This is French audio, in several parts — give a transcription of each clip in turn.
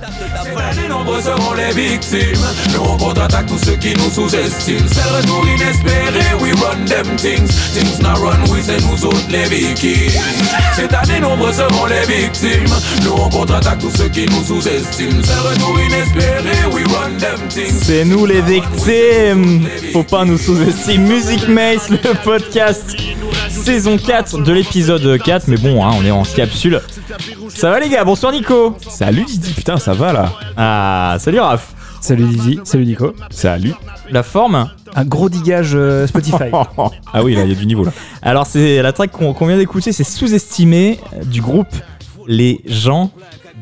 Les nombreux seront les victimes. Nous on contre-attaque tous ceux qui nous sous-estiment. C'est le retour inespéré, we run them things. Things not run, we c'est nous autres les victimes. Cette année, nombreux seront les victimes. Nous on contre-attaque tous ceux qui nous sous-estiment. C'est le retour inespéré, we run them things. C'est nous les victimes Faut pas nous sous-estimer. Music Mace, le podcast saison 4 de l'épisode 4. Mais bon, hein, on est en capsule. Ça va les gars Bonsoir Nico Salut Didi, putain, ça va là Ah, salut Raph Salut Didi, salut Nico. Salut La forme Un gros digage euh, Spotify. Ah oui, là, il y a du niveau là. Alors c'est la track qu'on vient d'écouter, c'est sous-estimé du groupe Les gens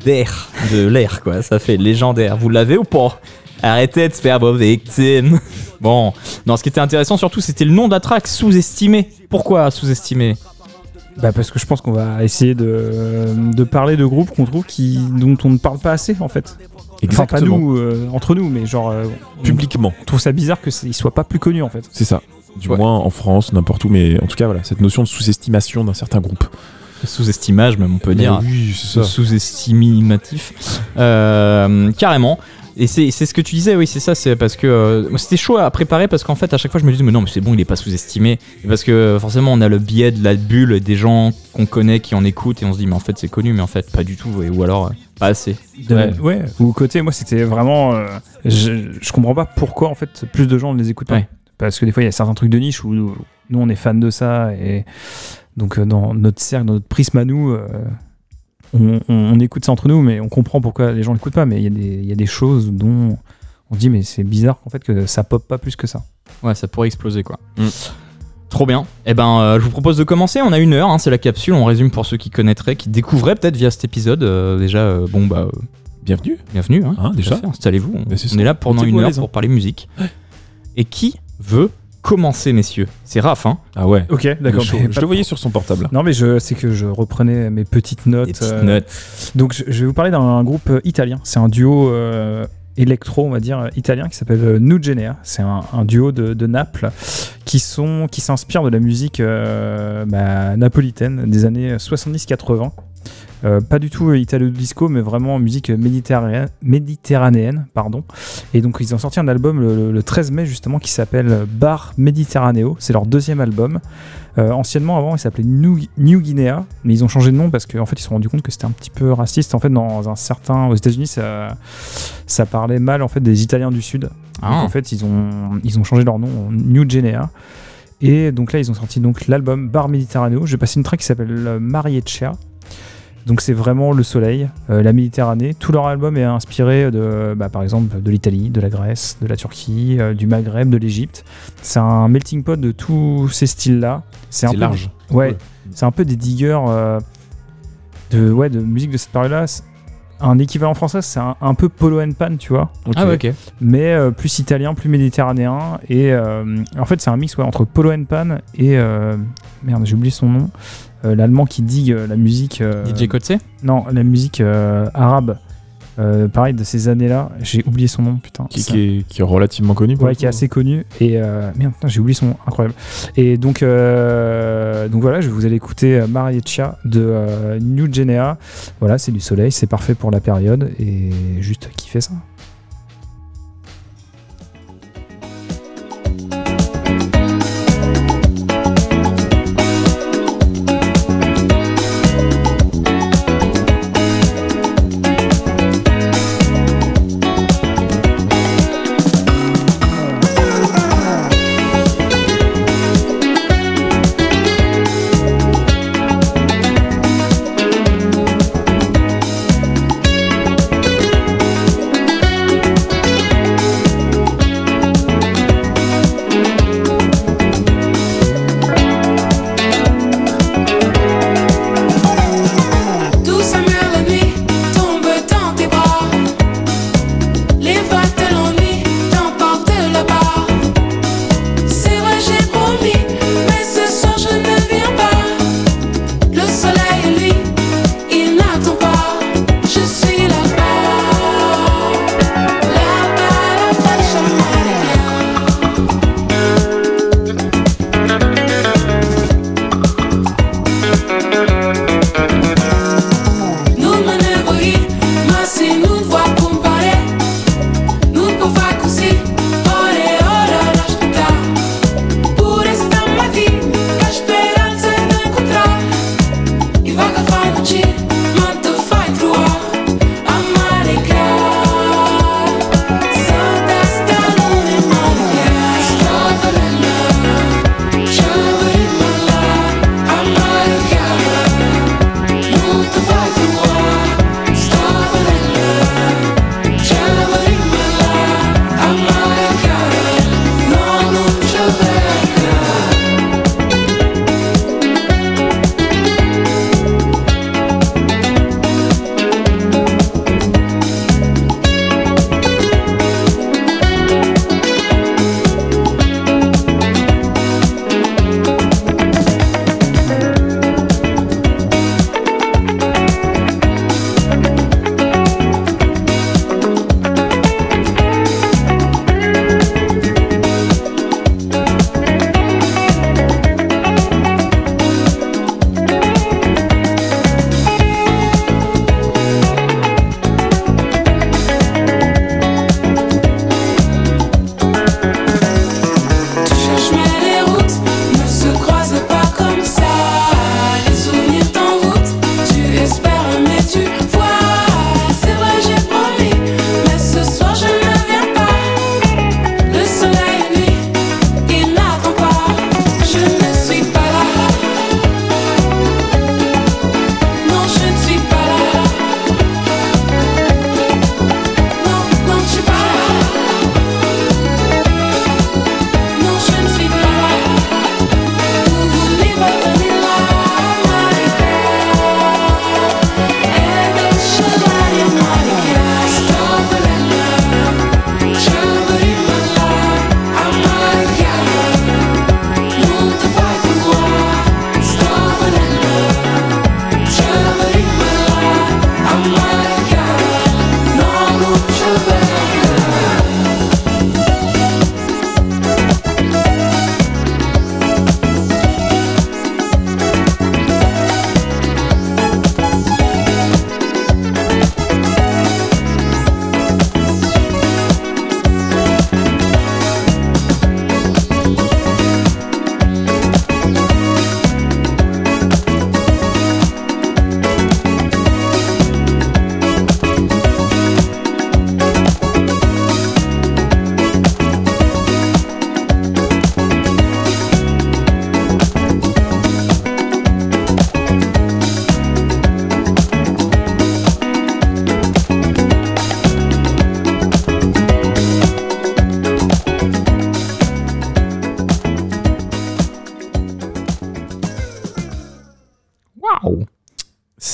d'air. De l'air quoi, ça fait légendaire. Vous l'avez ou pas? Arrêtez de faire vos victimes. Bon, non, ce qui était intéressant surtout, c'était le nom de la track, sous-estimé. Pourquoi sous-estimé? Bah parce que je pense qu'on va essayer de, de parler de groupes qu'on trouve qui, dont on ne parle pas assez en fait. Enfin pas nous, euh, entre nous, mais genre euh, on Publiquement, trouve ça bizarre qu'ils soient pas plus connus en fait. c'est ça. Du Ouais. moins en France, n'importe où, mais en tout cas, voilà, cette notion de sous-estimation d'un certain groupe. Sous-estimage, même on peut dire. Oui, c'est ça. sous-estimatif. Euh, carrément. Et c'est c'est ce que tu disais, oui, c'est ça, c'est parce que euh, c'était chaud à préparer parce qu'en fait, à chaque fois, je me disais, mais non, mais c'est bon, il est pas sous-estimé. Parce que euh, forcément, on a le biais de la bulle des gens qu'on connaît, qui en écoutent, et on se dit, mais en fait, c'est connu, mais en fait, pas du tout, et- ou alors, euh, pas assez. Ouais. ouais. Ou côté, moi c'était vraiment. euh, je, je comprends pas pourquoi en fait plus de gens ne les écoutent pas. Ouais. Parce que des fois il y a certains trucs de niche où nous, nous, on est fans de ça et donc dans notre cercle, dans notre prisme à nous, euh, on, on- on écoute ça entre nous, mais on comprend pourquoi les gens l'écoutent pas. Mais il y, a des- il y a des choses dont on se dit mais c'est bizarre en fait que ça pop pas plus que ça. Ouais, ça pourrait exploser, quoi. Mm. Trop bien. Eh ben, euh, je vous propose de commencer. On a une heure, hein, c'est la capsule. On résume pour ceux qui connaîtraient, qui découvraient peut-être via cet épisode. Euh, déjà, euh, bon, bah, euh, Bienvenue. bienvenue. Hein, Hein, déjà Installez-vous. On, on est là pendant une heure pour parler musique. Et qui veut commencer, messieurs C'est Raph, hein Ah ouais. Ok, d'accord. Je, le voyais sur son portable. Non mais je c'est que je reprenais mes petites notes. Des petites euh, notes. Donc je, je vais vous parler d'un groupe euh, italien. C'est un duo euh, électro, on va dire, euh, italien qui s'appelle Nugenea. C'est un, un duo de, de Naples qui sont qui s'inspire de la musique euh, bah, napolitaine des années 70-80. Euh, pas du tout euh, italo-disco, mais vraiment musique méditerranéenne, méditerranéenne pardon. Et donc ils ont sorti un album le, le 13 mai justement qui s'appelle Bar Mediterraneo. C'est leur deuxième album. Euh, anciennement, avant, il s'appelait New, New Guinea, mais ils ont changé de nom parce qu'en fait, ils se sont rendus compte que c'était un petit peu raciste. En fait, dans un certain, aux États-Unis, ça, ça parlait mal en fait des Italiens du Sud. Ah. Donc, en fait, ils ont, ils ont changé leur nom en New Guinea. Et donc là, ils ont sorti donc l'album Bar Mediterraneo. J'ai passé une track qui s'appelle Marietcha. Donc c'est vraiment le soleil, euh, la Méditerranée. Tout leur album est inspiré de, bah, par exemple, de l'Italie, de la Grèce, de la Turquie, euh, du Maghreb, de l'Égypte. C'est un melting pot de tous ces styles-là. C'est un C'est peu- large. Ouais, c'est un peu des diggers euh, de, ouais, de musique de cette période-là. Un équivalent français, c'est un, un peu Polo and Pan, tu vois. Ah ouais, ok. mais euh, plus italien, plus méditerranéen. Et euh, en fait, c'est un mix ouais, entre Polo and Pan et. euh, merde, j'ai oublié son nom. Euh, L'allemand qui digue euh, la musique. euh, DJ Kotze Non, la musique euh, arabe. Euh, pareil, de ces années-là. J'ai oublié son nom, putain. Qui, qui est, qui est relativement connu. pour Ouais, qui est assez connu. Et euh, merde, j'ai oublié son nom, incroyable. Et donc, euh, donc voilà, je vous allez écouter Marietcha de euh, New Genea. Voilà, c'est du soleil, c'est parfait pour la période. Et juste kiffer ça.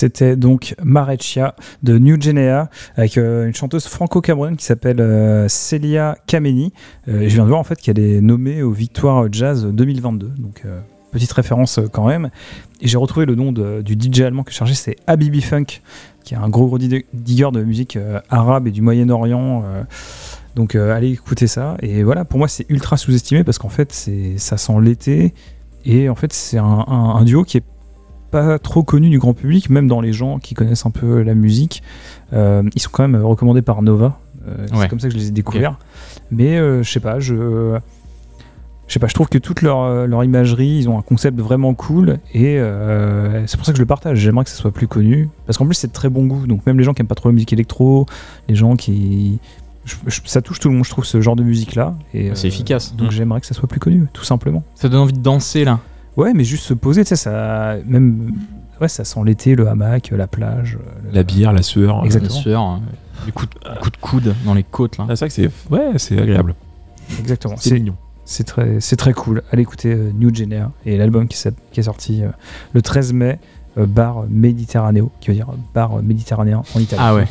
C'était donc Mareccia de New Genea avec euh, une chanteuse franco-camerounaine qui s'appelle euh, Celia Kameni. Euh, je viens de voir en fait qu'elle est nommée aux Victoires Jazz 2022. Donc petite référence quand même. Et j'ai retrouvé le nom du DJ allemand que j'ai chargé, c'est Habibi Funk, qui est un gros gros de musique arabe et du Moyen-Orient. donc allez écouter ça. Et voilà, pour moi c'est ultra sous-estimé parce qu'en fait c'est ça sent l'été. Et en fait c'est un- un duo qui est pas trop connu du grand public, même dans les gens qui connaissent un peu la musique. Euh, ils sont quand même recommandés par Nova. Euh, Ouais. C'est comme ça que je les ai découverts. Mais euh, je sais pas, je. Je sais pas, je trouve que toute leur, leur imagerie, ils ont un concept vraiment cool et euh, c'est pour ça que je le partage. J'aimerais que ça soit plus connu parce qu'en plus c'est de très bon goût. Donc même les gens qui aiment pas trop la musique électro, les gens qui, je- je- ça touche tout le monde, je trouve ce genre de musique là. Et C'est euh, efficace. Donc Mm. j'aimerais que ça soit plus connu, tout simplement. Ça donne envie de danser là. Ouais, mais juste se poser, tu sais, ça, même, ouais, ça sent l'été, le hamac, la plage. le- La bière, la sueur. Exactement. Bien sûr. hein. Les coups de, coups de coude dans les côtes là. Ah, c'est vrai que c'est ouais, c'est agréable. Exactement. C'est mignon. c'est très, c'est très cool. Allez écouter euh, New Genea et l'album qui, est sorti euh, le 13 mai, euh, bar Méditerranéo, qui veut dire bar méditerranéen en italien. Ah ouais.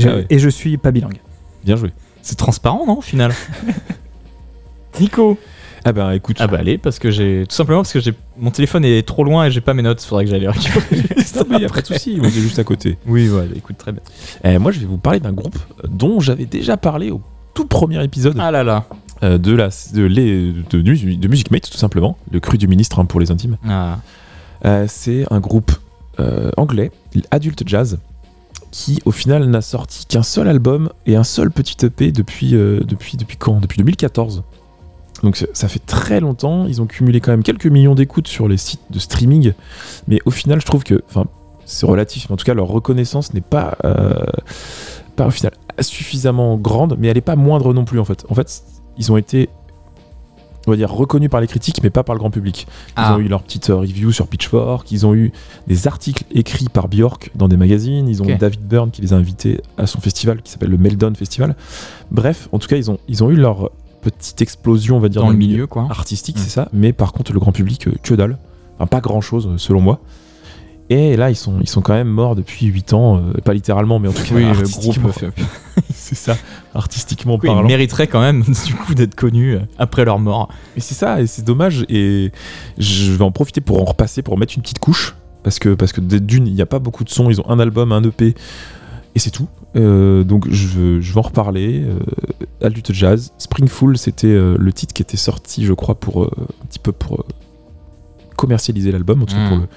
Ah ouais. Et je suis pas bilingue. Bien joué. C'est transparent non au final? Nico Ah bah écoute, Ah bah allez parce que j'ai tout simplement parce que j'ai mon téléphone est trop loin et j'ai pas mes notes. Faudrait que j'aille les récupérer. non, mais y a pas de souci, on est juste à côté. Oui ouais. Écoute très bien. Eh, moi, je vais vous parler d'un groupe dont j'avais déjà parlé au tout premier épisode Ah là là. euh, de la de, les- de, de, de Music Mate, tout simplement, le cru du ministre hein, pour les intimes. Ah. Euh, c'est un groupe euh, anglais, Adult Jazz, qui au final n'a sorti qu'un seul album et un seul petit EP depuis, euh, depuis, depuis quand? Depuis 2014. Donc ça- fait très longtemps, ils ont cumulé quand même quelques millions d'écoutes sur les sites de streaming, mais au final je trouve que, enfin c'est relatif, mais en tout cas leur reconnaissance n'est pas, euh, pas au final suffisamment grande, mais elle n'est pas moindre non plus en fait. En fait, ils ont été, on va dire, reconnus par les critiques, mais pas par le grand public. Ils Ah. ont eu leur petite euh, review sur Pitchfork, ils ont eu des articles écrits par Björk dans des magazines, ils ont eu David Byrne qui les a invités à son festival qui s'appelle le Meldon Festival. Bref, en tout cas, ils ont, ils ont eu leur petite explosion, on va dire, Dans le milieu quoi. artistique, Mm. c'est ça, mais par contre, le grand public, euh, que dalle. Enfin, pas grand chose, selon moi. Et là, ils sont, ils sont quand même morts depuis 8 ans, euh, pas littéralement, mais en tout cas, Oui le artistiquement, groupe. c'est ça, artistiquement Oui, ils parlant. mériteraient quand même du coup d'être connus euh, après leur mort. Et c'est ça, et c'est dommage. Et je vais en profiter pour en repasser, pour mettre une petite couche. Parce que, parce que d'une, il n'y a pas beaucoup de sons. Ils ont un album, un EP, et c'est tout. Euh, donc je, vais en reparler. Euh, Adult Jazz. Springful, c'était euh, le titre qui était sorti, je crois, pour euh, un petit peu pour commercialiser l'album, en tout cas Mm. pour, le,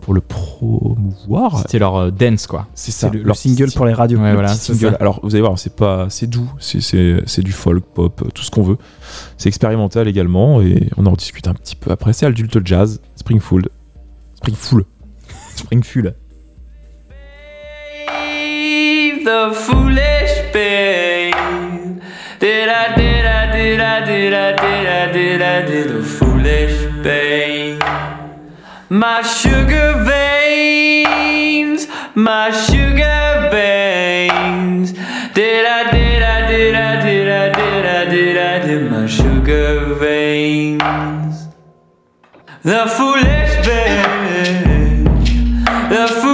pour le promouvoir. C'était leur dance quoi. C'est ça, le, leur single pour les radios. Ouais, le voilà, petit c'est single. ça. Alors vous allez voir, c'est pas, c'est doux, c'est, du folk, pop, tout ce qu'on veut. C'est expérimental également et on en rediscute un petit peu après. C'est Adult Jazz, Springfield, Springful. Springfield. The foolish babe. Did I, did I, did I, did I, did I, did I, did the foolish babe. My sugar veins, my sugar veins. Did I, did I, did I, did I, did I, did I, did my sugar veins. The foolish babe, the foolish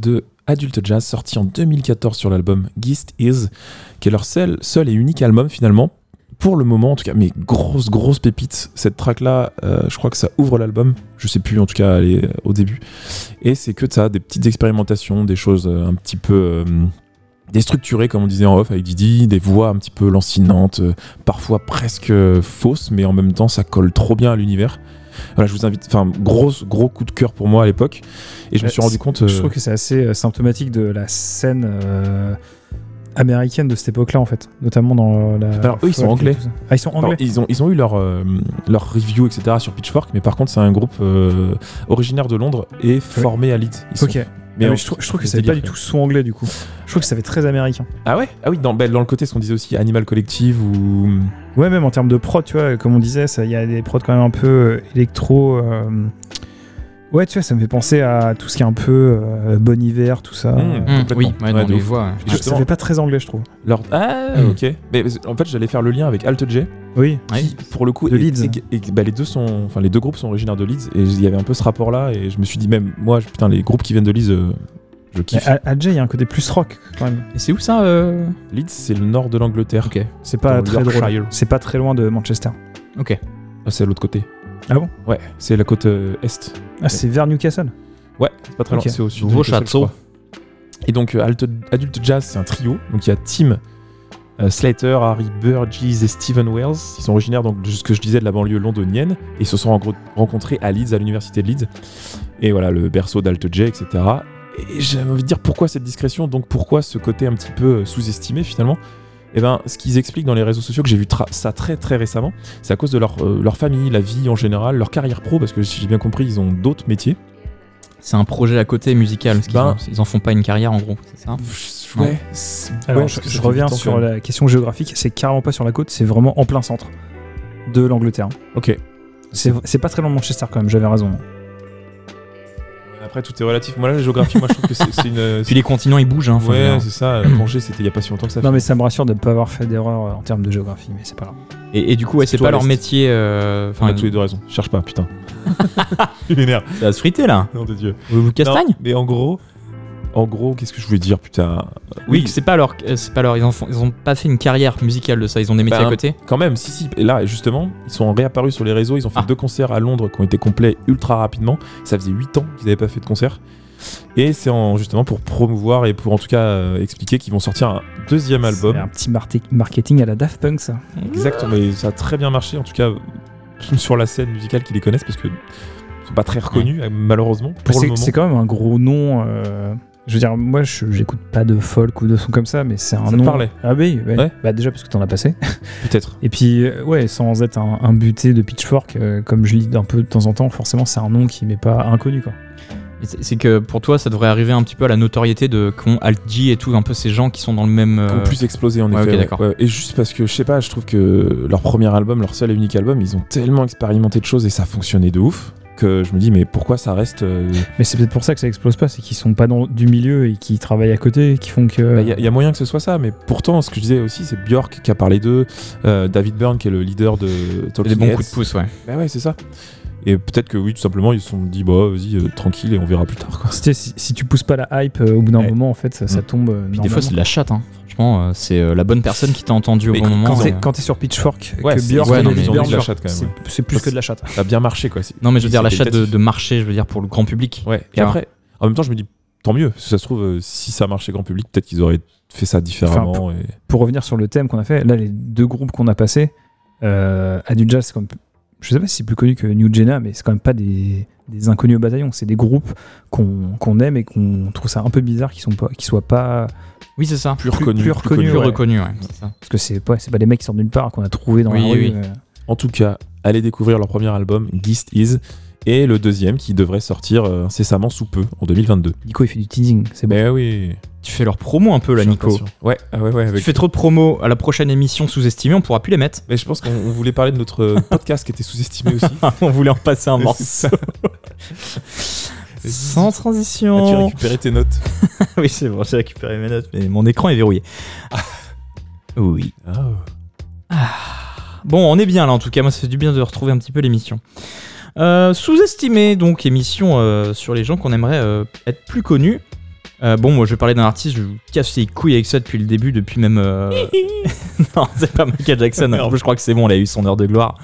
de Adult Jazz, sorti en 2014 sur l'album Gist Is, qui est leur seul, seul et unique album finalement. Pour le moment, en tout cas, mais grosse, grosse pépite. Cette track-là, euh, je crois que ça ouvre l'album. Je sais plus, en tout cas, elle est, euh, au début. Et c'est que ça, des petites expérimentations, des choses euh, un petit peu euh, déstructurées, comme on disait en off avec Didi, des voix un petit peu lancinantes, parfois presque fausses, mais en même temps, ça colle trop bien à l'univers. Voilà, je vous invite, enfin, gros, gros coup de cœur pour moi à l'époque. Et je me Ouais, suis rendu compte. Je euh, trouve que c'est assez euh, symptomatique de la scène euh, américaine de cette époque-là, en fait. Notamment dans la. Alors, eux, ils sont anglais. Ah, ils sont Alors, anglais ils, ont, ils ont eu leur, euh, leur review, etc. sur Pitchfork, mais par contre, c'est un groupe euh, originaire de Londres et formé à Leeds. Ils sont- Ok. mais Ah, mais je, trouve, je trouve que ça fait pas du tout son anglais, du coup. Je trouve que ça fait très américain. Ah ouais? Ah oui, dans, ben, dans le côté, ce qu'on disait aussi, Animal Collective ou. Ouais, même en termes de prod, tu vois, comme on disait, il y a des prods quand même un peu euh, électro. euh, Ouais, tu vois, ça me fait penser à tout ce qui est un peu euh, Bon Hiver, tout ça. Mmh. Euh, complètement. oui, ouais, Ouais, dans de les ouais. ça- fait pas très anglais, je trouve. Leur... Ah, Mm. ok. Mais en fait, j'allais faire le lien avec Alt J, Oui. Qui, pour le coup, De Leeds. bah, les deux sont, enfin, les deux groupes sont originaires de Leeds, et il y avait un peu ce rapport-là, et je me suis dit même, moi, putain, les groupes qui viennent de Leeds, euh, je kiffe. il y a un côté plus rock, quand même. Et c'est où ça euh Leeds, c'est le nord de l'Angleterre. Ok. C'est pas Dans très drôle. C'est pas très loin de Manchester. Ok. Ah, c'est à l'autre côté. Ah bon? Ouais, c'est la côte euh, est. Ah, c'est vers Newcastle? Ouais, c'est pas très loin, c'est au sud. de Nouveau château. Et donc, euh, Adult Jazz, c'est un trio. Donc, il y a Tim euh, Slater, Harry Burgess et Stephen Wells. Ils sont originaires, donc, de ce que je disais, de la banlieue londonienne. Et ils se sont en gros rencontrés à Leeds, à l'université de Leeds. Et voilà, le berceau d'Alt J, etc. Et j'ai envie de dire pourquoi cette discrétion, donc pourquoi ce côté un petit peu euh, sous-estimé finalement? Et ben, ce qu'ils expliquent dans les réseaux sociaux, que j'ai vu ça très très récemment, c'est à cause de leur, euh, leur famille, la vie en général, leur carrière pro, parce que si j'ai bien compris, ils ont d'autres métiers. C'est un projet à côté musical. parce Ben- en- ils en font pas une carrière en gros, c'est ça? Ouais. c'est- Alors, ouais, je, reviens sur la question géographique. C'est carrément pas sur la côte, c'est vraiment en plein centre de l'Angleterre. Ok. C'est c'est pas très loin de Manchester quand même, j'avais raison. Après, tout est relatif. Moi, là, la géographie, moi, je trouve que c'est une. Puis les continents ils bougent. Hein, Ouais, c'est ça. Angers, c'était il y a pas si longtemps que ça. Non, mais ça me rassure de ne pas avoir fait d'erreur euh, en termes de géographie, mais c'est pas grave. et, et du coup, ouais, C'est pas leur métier. euh, On Enfin, a tous les deux raison. Cherche pas, putain. Il m'énerve. ça va se friter là. Nom de Dieu. Vous vous castagne? Non, mais en gros, en gros, qu'est-ce que je voulais dire, putain? Oui, c'est pas leur, euh, c'est pas leur, ils en font, ils ont pas fait une carrière musicale de ça. Ils ont des métiers Ben, à côté. Quand même, si, si. Et là, justement, ils sont réapparus sur les réseaux. Ils ont fait Ah. deux concerts à Londres qui ont été complets ultra rapidement. Ça faisait 8 ans qu'ils n'avaient pas fait de concert. Et c'est en- justement pour promouvoir et pour en tout cas euh, expliquer qu'ils vont sortir un deuxième album. Un petit marketing à la Daft Punk, ça. Exactement, et ça a très bien marché, en tout cas sur la scène musicale qui les connaissent, parce que ils sont pas très reconnus, malheureusement, c'est quand même un gros nom. euh, Je veux dire, moi, j'écoute pas de folk ou de sons comme ça, mais c'est un Ça nom. parlait Ah oui, ouais. Ouais. Bah déjà parce que t'en as passé. Peut-être. Et puis, euh, ouais, sans être un, un buté de Pitchfork, euh, comme je lis un peu de temps en temps, forcément, c'est un nom qui m'est pas inconnu, quoi. C'est que pour toi, ça devrait arriver un petit peu à la notoriété de qu'ont Alt J et tout, un peu ces gens qui sont dans le même. Qui ont euh, plus explosé en ouais, effet. Ouais. Et juste parce que, je sais pas, je trouve que leur premier album, leur seul et unique album, ils ont tellement expérimenté de choses et ça fonctionnait de ouf que je me dis, mais pourquoi ça reste. euh, Mais c'est peut-être pour ça que ça explose pas, c'est qu'ils sont pas dans du milieu et qui travaillent à côté, qui font que. bah, Il y, a- y a moyen que ce soit ça, mais pourtant, ce que je disais aussi, c'est Björk qui a parlé d'eux, euh, David Byrne qui est le leader de Talking des bons Heads. coups de pouce, ouais. Bah ouais, c'est ça. Et peut-être que oui, tout simplement, ils se sont dit, bah vas-y, euh, tranquille et on verra plus tard. Quoi. Si, si tu pousses pas la hype euh, au bout d'un Ouais. moment, en fait, ça, ça Mm. tombe. euh, Puis des fois, c'est de la chatte, hein. Franchement, euh, c'est euh, la bonne personne qui t'a entendu au Mais bon quand- moment. Quand t'es euh, quand t'es sur Pitchfork, Ouais, que c'est- Björk ouais, quand même, c'est- plus que de la chatte. Ça a bien marché, quoi. Non, mais je veux dire, la chatte de, de marché, je veux dire, pour le grand public. Ouais, et après, en même temps, je me dis, tant mieux, que ça se trouve, si ça marchait grand public, peut-être qu'ils auraient fait ça différemment. et... Pour revenir sur le thème qu'on a fait, là, les deux groupes qu'on a passés, euh, Adult Jazz, c'est comme. Je sais pas si c'est plus connu que New Jenna, mais c'est quand même pas des, des inconnus au bataillon. C'est des groupes qu'on aime et qu'on trouve ça un peu bizarre qu'ils sont pas, qu'ils soient pas. Oui, c'est ça. Plus reconnu. plus reconnu, Plus ouais. reconnu, ouais. c'est ça. Parce que c'est c'est pas des mecs qui sortent nulle part qu'on a trouvé dans Oui, la rue. oui. euh. En tout cas, allez découvrir leur premier album, Gist Is, et le deuxième qui devrait sortir euh, incessamment sous peu, en 2022. Nico, il fait du teasing, c'est bon. Mais oui. Tu fais leur promo un peu, là, Nico. l'impression. Ouais, ah ouais, ouais. Tu fais trop de promo à la prochaine émission sous-estimée, on pourra plus les mettre. Mais je pense qu'on on voulait parler de notre podcast qui était sous-estimé aussi. on voulait en passer un morceau. Sans As-tu transition. récupéré tes notes oui, c'est bon, j'ai récupéré mes notes, mais mon écran est verrouillé. oui. Ah. Bon, on est bien là en tout cas. Moi, ça fait du bien de retrouver un petit peu l'émission. Euh, Sous-estimé, donc émission euh, sur les gens qu'on aimerait euh, être plus connus. Euh, bon, moi je vais parler d'un artiste, je vous casse les couilles avec ça depuis le début, depuis même. euh, non, c'est pas Michael Jackson. En plus, je crois que c'est bon, il a eu son heure de gloire.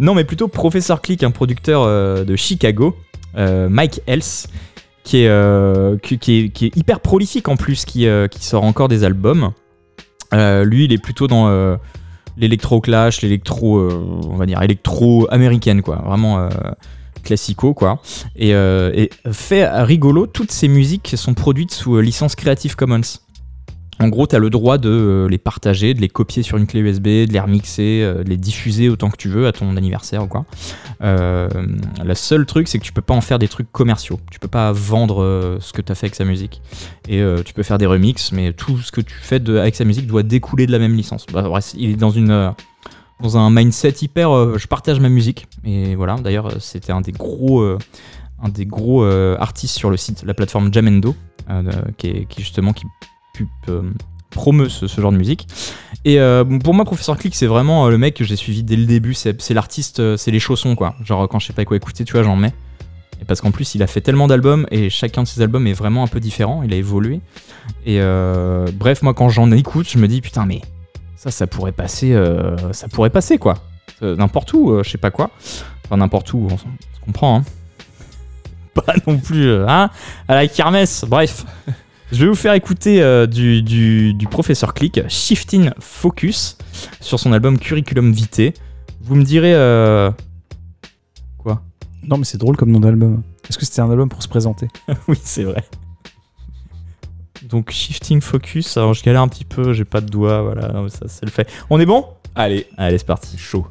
Non, mais plutôt Professor Click, un producteur euh, de Chicago, Mike Else, qui est, qui, qui est, qui est hyper prolifique en plus, qui, qui sort encore des albums. Lui, il est plutôt dans euh, l'électro-clash, l'électro, on va dire, électro-américaine, quoi. Vraiment classico, quoi. Et, euh, fait rigolo, toutes ces musiques sont produites sous euh, licence Creative Commons. En gros, tu as le droit de euh, les partager, de les copier sur une clé USB, de les remixer, euh, de les diffuser autant que tu veux à ton anniversaire ou quoi. Euh, le seul truc, c'est que tu peux pas en faire des trucs commerciaux. Tu peux pas vendre ce que tu as fait avec sa musique. Et tu peux faire des remixes, mais tout ce que tu fais avec sa musique doit découler de la même licence. Bah, bref, il est dans une. Dans un mindset hyper euh, je partage ma musique. Et voilà d'ailleurs euh, c'était un des gros euh, un des gros artistes sur le site la plateforme Jamendo qui, est, justement qui promeut ce, ce genre de musique. Et pour moi Professeur Click c'est vraiment le mec que j'ai suivi dès le début. C'est l'artiste c'est les chaussons quoi. Genre quand je sais pas quoi écouter tu vois j'en mets. Et parce qu'en plus il a fait tellement d'albums et chacun de ses albums est vraiment un peu différent. Il a évolué. Et bref moi quand j'en écoute je me dis putain mais ça ça pourrait passer euh, ça pourrait passer quoi. Euh, n'importe où euh, je sais pas quoi. Enfin n'importe où on, se comprend hein. Pas non plus hein. À la kermesse bref. Je vais vous faire écouter du, du, du professeur Click Shifting Focus sur son album Curriculum Vitae. Vous me direz quoi? Non, mais c'est drôle comme nom d'album. Est-ce que c'était un album pour se présenter? Oui c'est vrai donc Shifting Focus. Alors je galère un petit peu j'ai pas de doigt voilà ça c'est le fait. On est bon? Allez, allez c'est parti. Chaud.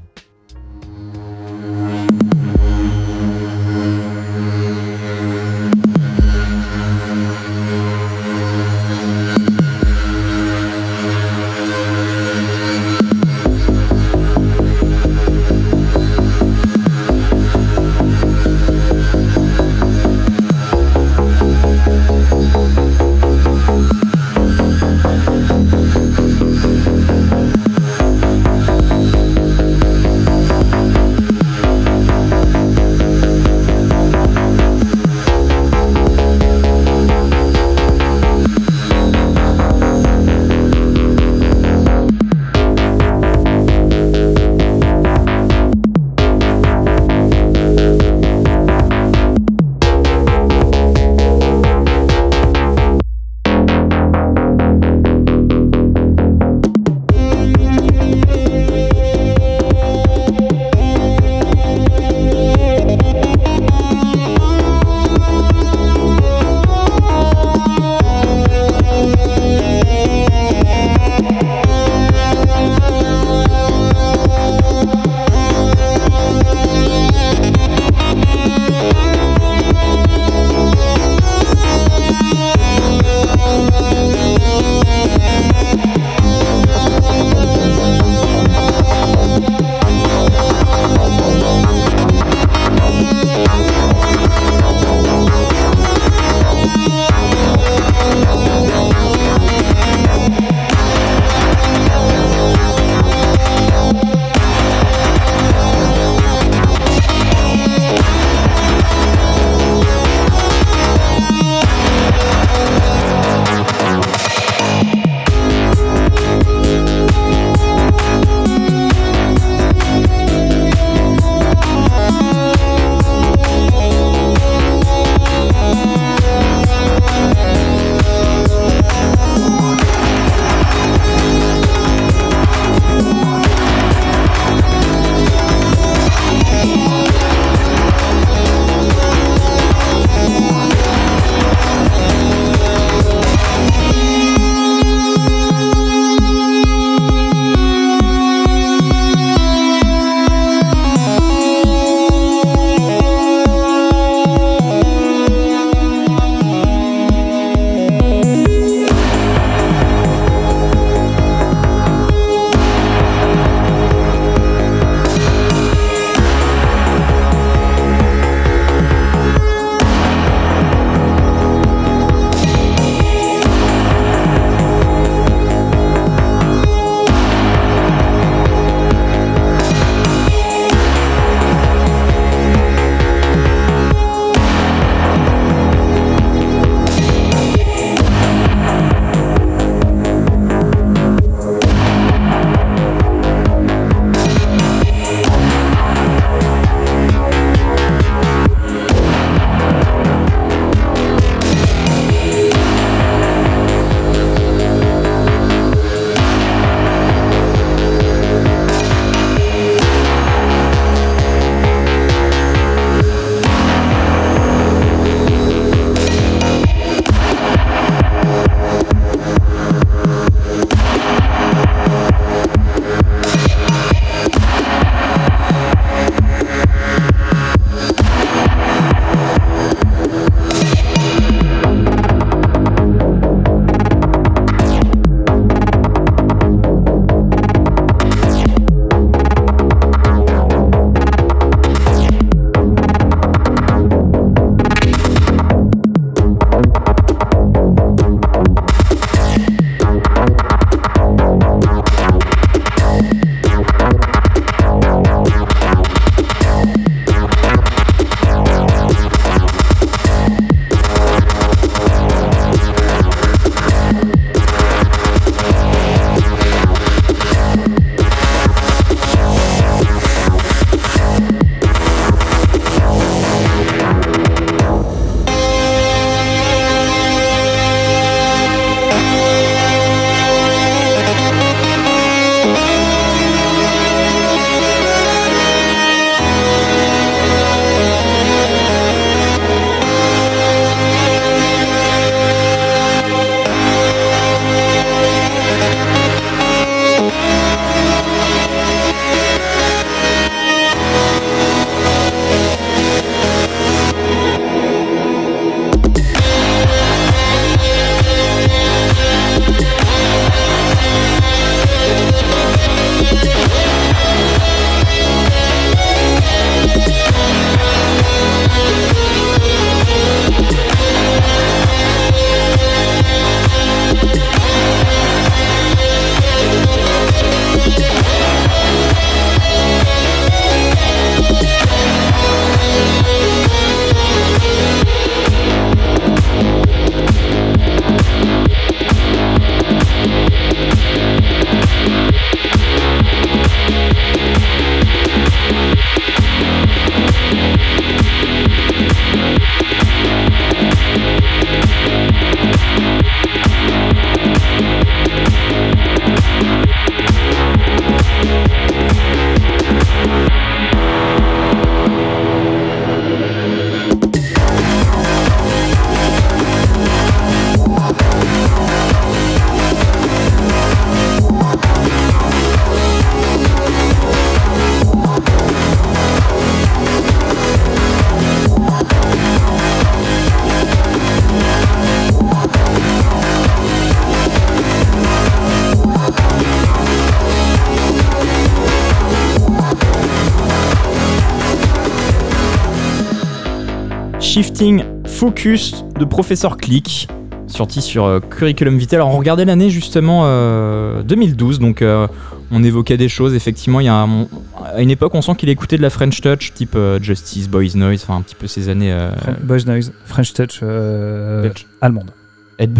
Shifting Focus de Professeur Click, sorti sur euh, Curriculum Vitae. Alors on regardait l'année justement euh, 2012, donc euh, on évoquait des choses. Effectivement, il y a un- à une époque, on sent qu'il écoutait de la French Touch, type euh, Justice, Boys Noise, enfin un petit peu ces années. euh, Boys Noise, French Touch euh, Belge. allemande. Head-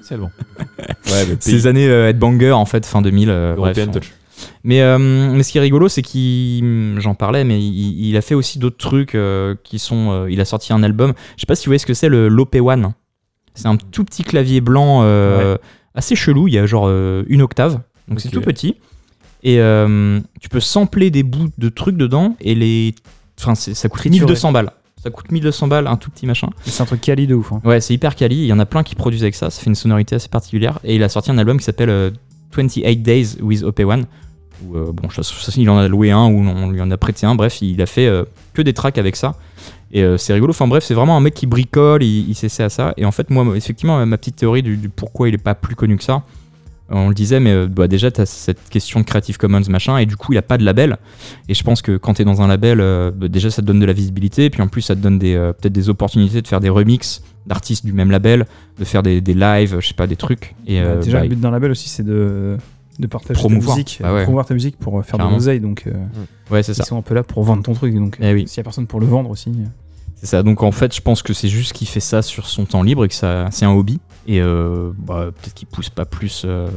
C'est bon. ouais, mais ces années euh, Headbanger en fait, fin 2000. euh, bref, European on- Touch. Mais, euh, mais ce qui est rigolo, c'est qu'il, j'en parlais, mais il, il a fait aussi d'autres trucs euh, qui sont. euh, il a sorti un album. Je sais pas si vous voyez ce que c'est le l'OP1. C'est un tout petit clavier blanc assez chelou. Il y a genre une octave, donc c'est tout petit. Et tu peux sampler des bouts de trucs dedans et les. Enfin, ça coûte Triturer. 1200 balles. Ça coûte 1200 balles, un tout petit machin. C'est un truc quali de ouf. hein. Ouais, c'est hyper quali. Il y en a plein qui produisent avec ça. Ça fait une sonorité assez particulière. Et il a sorti un album qui s'appelle euh, 28 Days with OP1. Où, euh, bon, ça, ça, il en a loué un ou on lui en a prêté un. Bref, il a fait euh, que des tracks avec ça. Et euh, c'est rigolo. Enfin bref, c'est vraiment un mec qui bricole. Il, il s'essaie à ça. Et en fait, moi, effectivement, ma petite théorie du, du pourquoi il est pas plus connu que ça. On le disait, mais euh, bah, déjà, tu as cette question de Creative Commons, machin, et du coup, il a pas de label. Et je pense que quand tu es dans un label, bah, déjà, ça te donne de la visibilité, et puis en plus, ça te donne des, peut-être des opportunités de faire des remixes d'artistes du même label, de faire des, des lives, je sais pas, des trucs. Et, Bah, déjà, le but d'un label aussi, c'est de, de partager Promouvoir. ta musique, Bah ouais. promouvoir ta musique pour euh, faire Carrément. de l'oseille. Donc, euh, ouais, c'est ils ça. sont un peu là pour vendre ton truc. Donc, Eh oui. s'il y a personne pour le vendre aussi. euh, C'est ça. Donc en fait, je pense que c'est juste qu'il fait ça sur son temps libre et que ça, c'est un hobby. Et euh, bah, peut-être qu'il pousse pas plus. euh,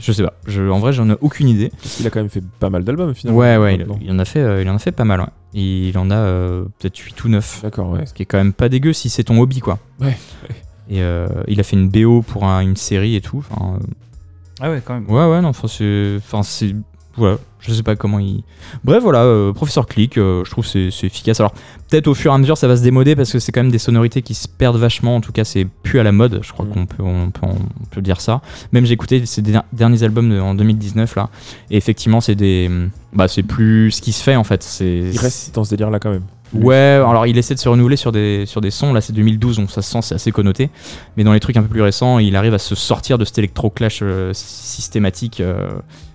je sais pas. Je, en vrai, j'en ai aucune idée. Parce qu'il a quand même fait pas mal d'albums finalement. Ouais, ouais. Il, en a fait, euh, il en a fait pas mal. Ouais. Et il en a euh, peut-être 8 ou 9 D'accord, ouais. Ce qui est quand même pas dégueu si c'est ton hobby, quoi. Ouais, Et euh, il a fait une BO pour un- une série et tout. Enfin, euh, Ah ouais, quand même. Ouais, ouais, non, enfin, c'est. Enfin, c'est. Voilà, je sais pas comment il. Bref, voilà, euh, Professeur Click, euh, je trouve que c'est c'est efficace. Alors, peut-être au fur et à mesure, ça va se démoder parce que c'est quand même des sonorités qui se perdent vachement. En tout cas, c'est plus à la mode, je crois Mm. qu'on peut, on peut, on peut dire ça. Même j'ai écouté ces der- derniers albums de- en 2019, là, et effectivement, c'est des. Bah, c'est plus ce qui se fait en fait. C'est. Il reste dans ce délire là quand même. Ouais, alors il essaie de se renouveler sur des, sur des sons. Là, c'est 2012, donc ça se sent, c'est assez connoté. Mais dans les trucs un peu plus récents, il arrive à se sortir de cet électro-clash euh, systématique euh,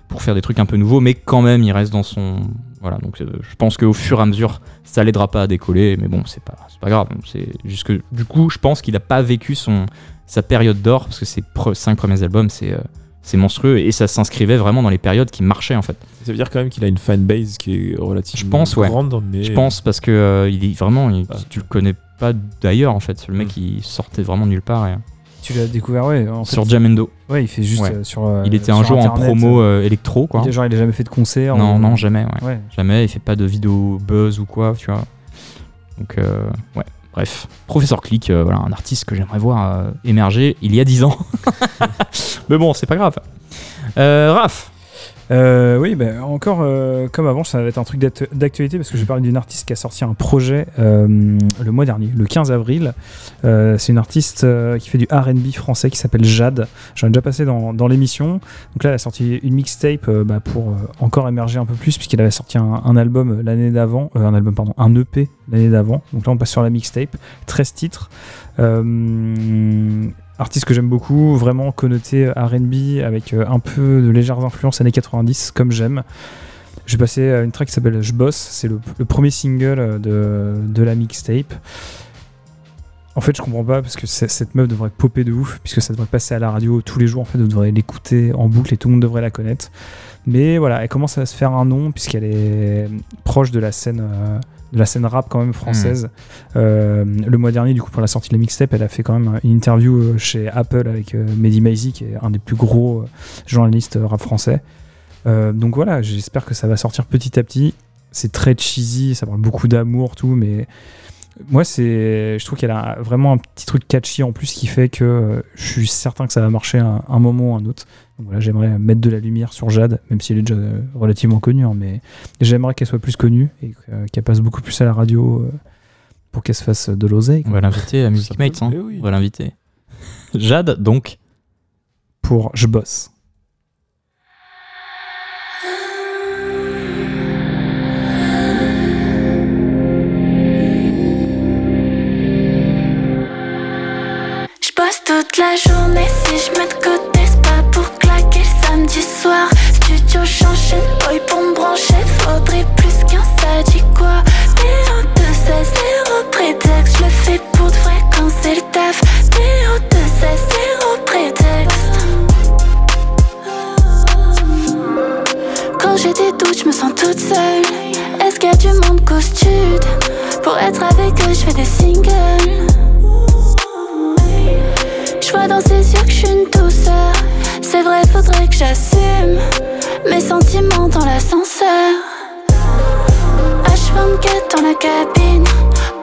pour faire des trucs un peu nouveaux. Mais quand même, il reste dans son. Voilà, donc euh, je pense qu'au fur et à mesure, ça l'aidera pas à décoller. Mais bon, c'est pas, pas grave. C'est juste que du coup, je pense qu'il a pas vécu son, sa période d'or parce que ses pre- cinq premiers albums, c'est. C'est monstrueux et ça s'inscrivait vraiment dans les périodes qui marchaient en fait. Ça veut dire quand même qu'il a une fanbase qui est relativement Je pense, ouais. grande, mais Je pense parce que euh, il est vraiment, il- Ah. tu le connais pas d'ailleurs en fait. Le mec Mm. il sortait vraiment nulle part. et- Tu l'as découvert, ouais. En fait, sur Jamendo, ouais, il fait juste Ouais. euh, sur. euh, il était un jour en promo euh, électro quoi. genre, il a jamais fait de concert. Non ou- non jamais, ouais. Ouais. jamais. Il fait pas de vidéo buzz ou quoi, tu vois. Donc euh, ouais. Bref, Professeur Click, euh, voilà un artiste que j'aimerais voir euh, émerger il y a 10 ans. Mais bon, c'est pas grave. Euh, Raph, Euh, oui, bah, encore euh, comme avant, ça va être un truc d'actu- d'actualité parce que je vais parler d'une artiste qui a sorti un projet euh, le mois dernier, le 15 avril. Euh, c'est une artiste qui fait du RB français qui s'appelle Jade. J'en ai déjà passé dans, l'émission. Donc là, elle a sorti une mixtape bah, pour encore émerger un peu plus puisqu'elle avait sorti un, album l'année d'avant, un album, pardon, un EP l'année d'avant. Donc là, on passe sur la mixtape, 13 titres. Artiste que j'aime beaucoup, vraiment connoté RB avec euh, un peu de légères influences années 90, comme j'aime. J'ai passé à une track qui s'appelle Je bosse, c'est le, premier single euh, de, la mixtape. En fait, je comprends pas parce que cette meuf devrait popper de ouf, puisque ça devrait passer à la radio tous les jours. En fait, on devrait l'écouter en boucle et tout le monde devrait la connaître. Mais voilà, elle commence à se faire un nom puisqu'elle est proche de la scène, euh, la scène rap quand même française. Euh, le mois dernier, du coup, pour la sortie de la mixtape, elle a fait quand même une interview euh, chez Apple avec euh, Mehdi Maizi, qui est un des plus gros journalistes rap français. Donc voilà, j'espère que ça va sortir petit à petit. C'est très cheesy, ça parle beaucoup d'amour, tout, mais moi, c'est, je trouve qu'elle a vraiment un petit truc catchy en plus qui fait que je suis certain que ça va marcher un moment ou un autre. Donc voilà, j'aimerais mettre de la lumière sur Jade, même si elle est déjà euh, relativement connue, hein, mais j'aimerais qu'elle soit plus connue et euh, qu'elle passe beaucoup plus à la radio euh, pour qu'elle se fasse de l'oseille. on va l'inviter à Music Mates. hein. Eh oui. On va l'inviter. Jade, donc. Pour Je bosse. Je bosse toute la journée si je mets de côté, samedi soir. Studio chanchaîne, boy pour me brancher. Faudrait plus qu'un ça dit quoi T'es un 2 16, zéro prétexte. Je le fais pour de vrai quand c'est le taf. T'es un 2 16, zéro prétexte. Quand j'ai des doutes, je me sens toute seule. Est-ce qu'il y a du monde qu'au stud Pour être avec eux, je fais des singles. Je vois dans ses yeux que je suis une douceur. C'est vrai, faudrait que j'assume mes sentiments dans l'ascenseur. H24 dans la cabine.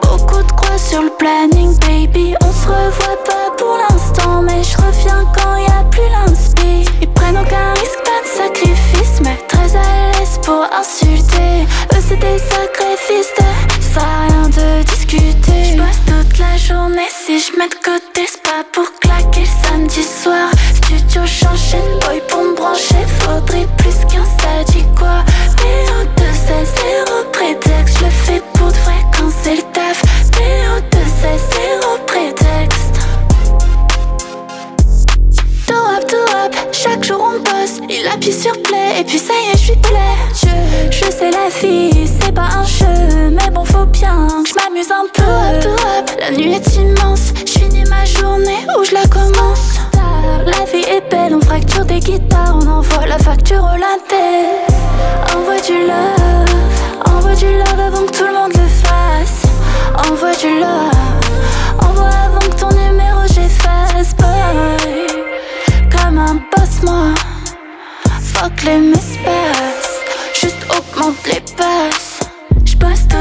Beaucoup de croix sur le planning, baby. On se revoit pas pour l'instant, mais je reviens quand y a plus l'inspi. Ils prennent aucun risque, pas de sacrifice, mais très à l'aise pour insulter. Eux, c'est des sacrifices, ça rien de discuter. La journée, si je mets de côté, c'est pas pour claquer le samedi soir. Studio j'enchaîne, boy pour me brancher, faudrait plus qu'un ça dit quoi. PO2 c'est zéro prétexte, je le fais pour de vrai quand c'est le taf. PO2 c'est zéro prétexte. Do up, do up, chaque jour on bosse, il appuie sur play et puis ça y est, je suis. Je, sais la vie, c'est pas un jeu, mais bon faut bien m'amuse un peu. Up, up, la nuit est immense, je finis ma journée où je la commence. La vie est belle, on fracture des guitares, on envoie la facture au label. Envoie du love, envoie du love avant que tout le monde le fasse. Envoie du love, envoie avant que ton numéro j'efface. Boy, comme un boss, moi. Fuck les espaces, juste augmente les passes.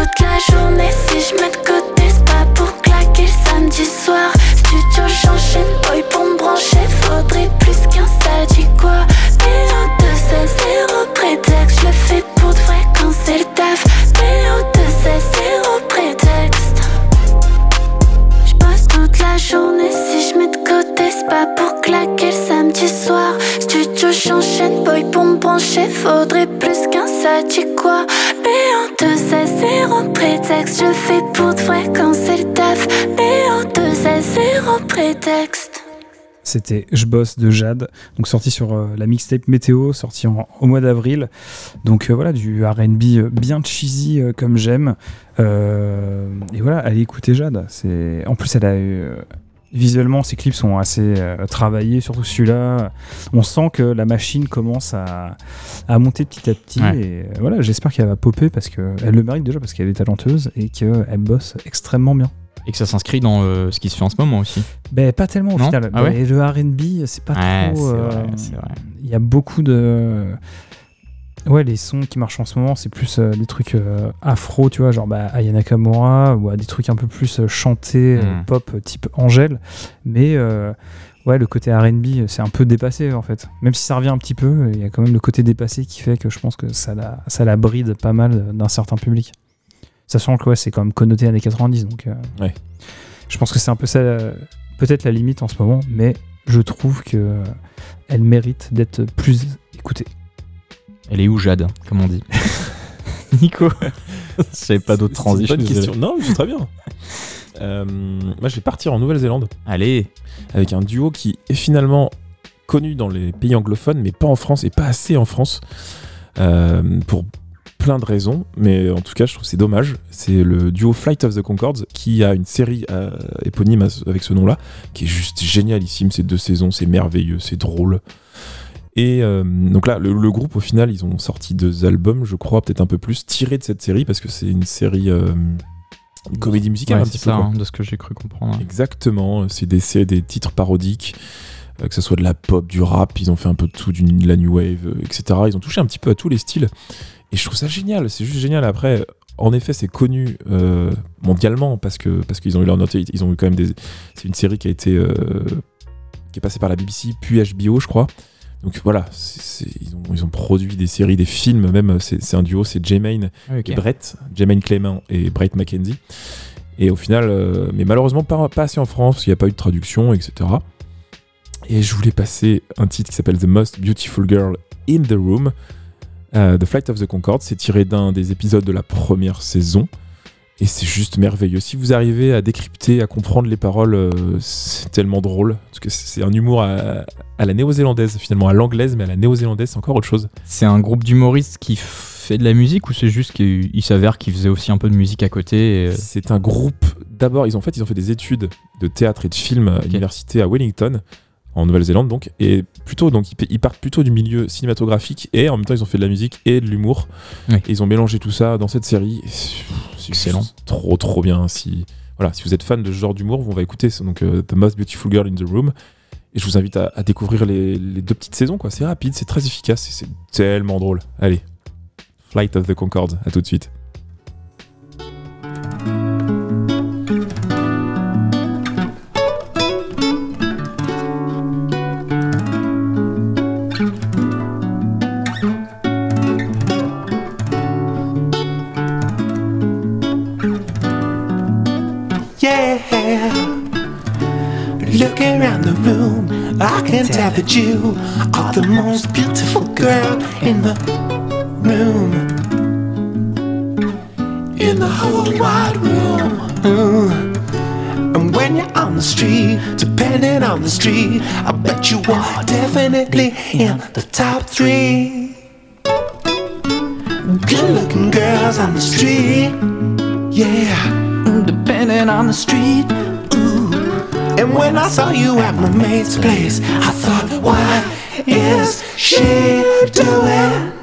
Toute la journée, si je mets de côté, c'est pas pour claquer le samedi soir. Studio j'enchaîne, boy pour me brancher, faudrait plus qu'un ça dit quoi? PO2 c'est zéro prétexte, je le fais pour de vrai quand c'est le taf. PO2 c'est zéro prétexte. J'passe toute la journée si je mets de côté, c'est pas pour claquer le samedi soir. Studio j'enchaîne, boy pour me brancher, faudrait plus ça dit quoi. PO2 c'est zéro prétexte, je fais pour de vrai quand c'est le taf. PO2 c'est zéro prétexte. C'était Je bosse de Jade, donc sorti sur euh, la mixtape Météo, sorti au mois d'avril. Donc euh, voilà, du RB euh, bien cheesy comme j'aime. Et voilà, allez écouter Jade. En plus, elle a eu. Visuellement, ses clips sont assez euh, travaillés, surtout celui-là. On sent que la machine commence à, à monter petit à petit. Ouais. Et euh, voilà, j'espère qu'elle va popper parce qu'elle le mérite déjà, parce qu'elle est talenteuse et qu'elle bosse extrêmement bien. Et que ça s'inscrit dans euh, ce qui se fait en ce moment aussi. Ben, pas tellement au Non final. Ah ouais Mais le RB, c'est pas Ouais, trop. euh. Il y a beaucoup de. Ouais, les sons qui marchent en ce moment, c'est plus euh, des trucs euh, afro, tu vois, genre bah, Aya Nakamura, ou euh, des trucs un peu plus chantés, euh, Mm. pop, type Angèle. Mais euh, ouais, le côté RB, c'est un peu dépassé en fait. Même si ça revient un petit peu, il y a quand même le côté dépassé qui fait que je pense que ça la, ça la bride pas mal d'un certain public. Sachant que ouais, c'est quand même connoté années 90, donc euh, Ouais. je pense que c'est un peu ça, peut-être la limite en ce moment, mais je trouve que elle mérite d'être plus écoutée. Elle est où Jade, comme on dit Nico J'avais pas d'autres transitions. bonne question. Non, c'est très bien. Euh, moi, je vais partir en Nouvelle-Zélande Allez, avec un duo qui est finalement connu dans les pays anglophones, mais pas en France et pas assez en France, euh, pour plein de raisons. Mais en tout cas, je trouve que c'est dommage. C'est le duo Flight of the Concords qui a une série euh, éponyme avec ce nom-là, qui est juste génialissime. Ces deux saisons, c'est merveilleux, c'est drôle. Et euh, donc là, le, le groupe, au final, ils ont sorti deux albums, je crois, peut-être un peu plus, tirés de cette série, parce que c'est une série, euh, une comédie musicale Ouais, un petit peu. ça, quoi. hein, de ce que j'ai cru comprendre. Exactement, c'est des, des titres parodiques, euh, que ce soit de la pop, du rap, ils ont fait un peu de tout, de la new wave, euh, etc. Ils ont touché un petit peu à tous les styles. Et je trouve ça génial, c'est juste génial. Après, en effet, c'est connu euh, mondialement parce que parce qu'ils ont eu leur note, ils ont eu quand même des. C'est une série qui a été euh, qui est passée par la BBC puis HBO, je crois. Donc voilà, c'est- c'est- ils, ont, ils ont produit des séries, des films, même c'est c'est un duo, c'est J-Main Ok. et Brett, Jermaine Clément et Brett McKenzie. Et au final, euh, mais malheureusement pas, pas assez en France, parce qu'il n'y a pas eu de traduction, etc. Et je voulais passer un titre qui s'appelle The Most Beautiful Girl in the Room. Euh, the Flight of the Concorde, c'est tiré d'un des épisodes de la première saison. Et c'est juste merveilleux. Si vous arrivez à décrypter, à comprendre les paroles, euh, c'est tellement drôle. Parce que c'est un humour à, à la néo-zélandaise, finalement, à l'anglaise, mais à la néo-zélandaise, c'est encore autre chose. C'est un groupe d'humoristes qui fait de la musique ou c'est juste qu'il il s'avère qu'ils faisaient aussi un peu de musique à côté et, euh, C'est un groupe. D'abord, ils ont fait, ils ont fait des études de théâtre et de film à l'université à Wellington, en Nouvelle-Zélande, donc. Et plutôt, donc, ils, partent plutôt du milieu cinématographique et en même temps, ils ont fait de la musique et de l'humour. Oui. Et ils ont mélangé tout ça dans cette série. Et Excellent. trop trop bien. Si voilà, si vous êtes fan de ce genre d'humour, on va écouter c'est donc euh, The Most Beautiful Girl in the Room. Et je vous invite à, à découvrir les, les deux petites saisons. quoi. C'est rapide, c'est très efficace et c'est tellement drôle. Allez, Flight of the Concorde. À tout de suite. I can tell that you are the most beautiful girl in the room. In the whole wide room. Mm. And when you're on the street, depending on the street, I bet you are definitely in the top three. Good looking girls on the street. Yeah, depending on the street. And when I saw you at my mate's place, I thought, what is she doing?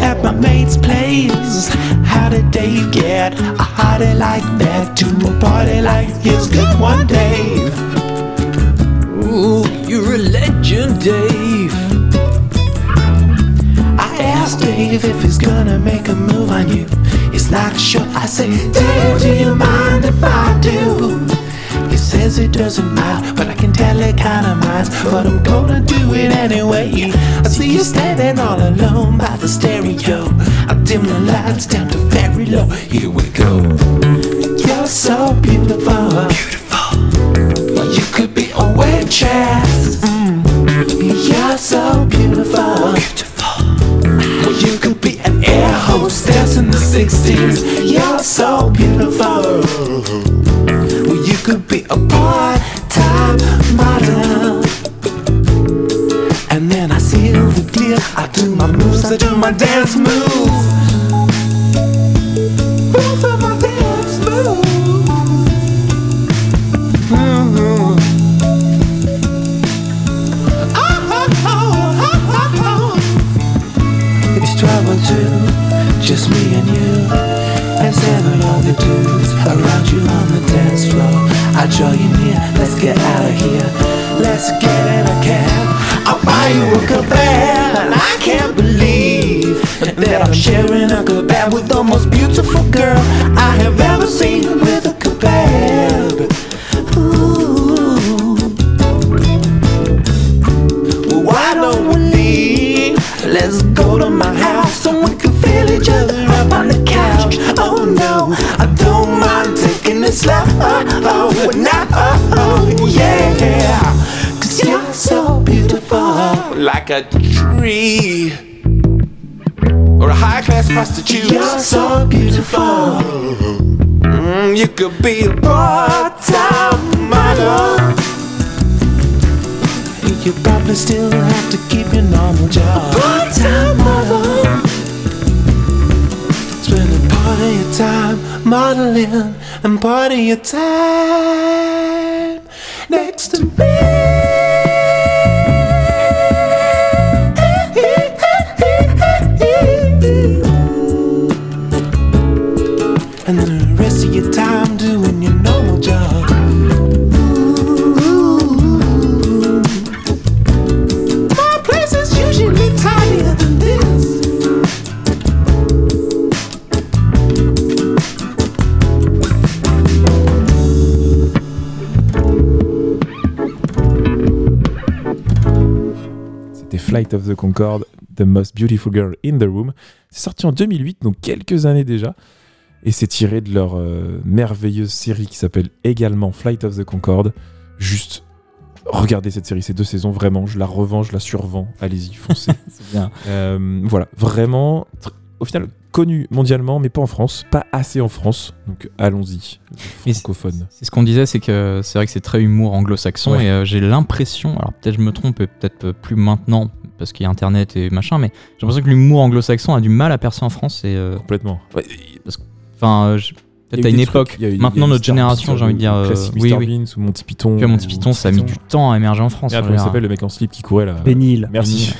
At my mate's place, how did Dave get a hottie like that to a party like his good one, Dave? Ooh, you're a legend, Dave. I asked Dave if he's gonna make a move on you. He's not sure. I say, Dave, do you mind if I do? He says it doesn't matter, but I can tell it kinda minds. But I'm gonna do it anyway. I see you standing all alone by the stereo. I dim the lights down to very low. Here we go. You're so beautiful. Beautiful. You could be a waitress. Mm. You're so 16s. You're so beautiful. Well, you could be a part time model. And then I see the deal. I do my moves, I do my dance moves. Draw you near, let's get out of here. Let's get in a cab. I'll buy you a kebab, I can't believe that I'm sharing a kebab with the most beautiful girl I have ever seen it slow. Oh, now, oh, yeah. Cause you're so beautiful. Like a tree. Or a high class prostitute. You're so beautiful. Mm, you could be a part time model. You probably still have to keep your normal job. Part-time model. Spending part of your time modeling and part of your time next to me. Flight of the Concorde, The Most Beautiful Girl in the Room. C'est sorti en 2008, donc quelques années déjà. Et c'est tiré de leur euh, merveilleuse série qui s'appelle également Flight of the Concorde. Juste, regardez cette série, ces deux saisons, vraiment, je la revends, je la survends. Allez-y, foncez. C'est bien. Euh, voilà, vraiment, au final, connu mondialement, mais pas en France, pas assez en France. Donc allons-y, francophone. C'est ce qu'on disait, c'est que c'est vrai que c'est très humour anglo-saxon Ouais. et euh, j'ai l'impression, alors peut-être je me trompe et peut-être plus maintenant parce qu'il y a internet et machin, mais j'ai l'impression que l'humour anglo-saxon a du mal à percer en France et euh, Complètement. Ouais, enfin euh, a T'as une époque. trucs, il y a eu- il y a Maintenant, notre Mr. génération, j'ai envie de dire. euh, oui, Mr. oui. Beans ou Monty Python. Tu vois, Monty Python, ça a mis du temps à émerger en France. Et je après, veux il s'appelle le mec en slip qui courait là. Bénil. Merci.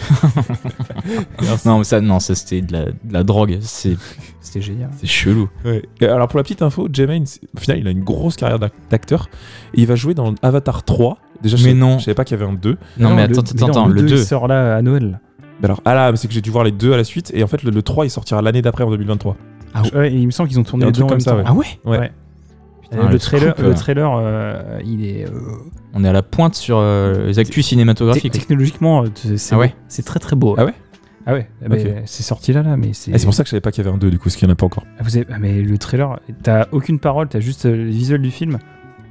Non, mais ça, non, ça c'était de la, de la drogue. C'est, c'était génial. C'est chelou. Ouais. Alors pour la petite info, Jermaine, c'est- au final, il a une grosse carrière d'ac- d'acteur et il va jouer dans Avatar 3. Déjà, je Mais savais- non. je savais pas qu'il y avait un 2. Non, mais le- attends, attends, non, attends, le 2. il sort là à Noël. Mais Alors, ah là, c'est que j'ai dû voir les deux à la suite et en fait, le, le 3 il sortira l'année d'après en 2023. Ah ouais. Ouais, il me semble qu'ils ont tourné les deux en même comme ça, temps. Ah ouais Ouais. Putain, le, le trailer, scoop, le euh. trailer, euh, il est euh, On est à la pointe sur euh, les actus cinématographiques. technologiquement, euh, c'est Ah ouais c'est très très beau. Ah ouais Ah ouais. Ah. C'est sorti là là, mais c'est. C'est pour ça que je savais pas qu'il y avait un 2 du coup, parce qu'il y en a pas encore. Ah, vous avez- ah, mais le trailer, t'as aucune parole, t'as juste euh, le visuel du film.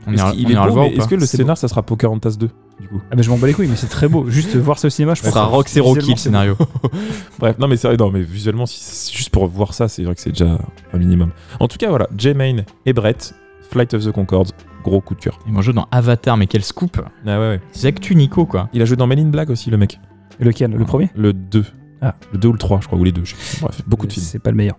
On Est-ce ira, qu'il on est beau, voir mais Est-ce que le C'est scénar ça sera Pocahontas 2 du coup Ah bah je m'en bats les couilles, mais c'est très beau. Juste voir ça au cinéma, je Ce pense. sera que Rock Zero Kill scénario. Bref, non mais c'est vrai, non mais visuellement, si c'est juste pour voir ça, c'est vrai que c'est déjà un minimum. En tout cas, voilà, J-Main et Brett, Flight of the Concords, gros coup de cœur. Ils m'ont joué dans Avatar, mais quel scoop Ah ouais, ouais. C'est actu Nico, quoi. Il a joué dans Men in Black aussi, le mec. Lequel Le premier Le 2. Ah. Le 2 ou le 3, je crois, ou les deux. Bref, beaucoup de films. C'est pas le meilleur.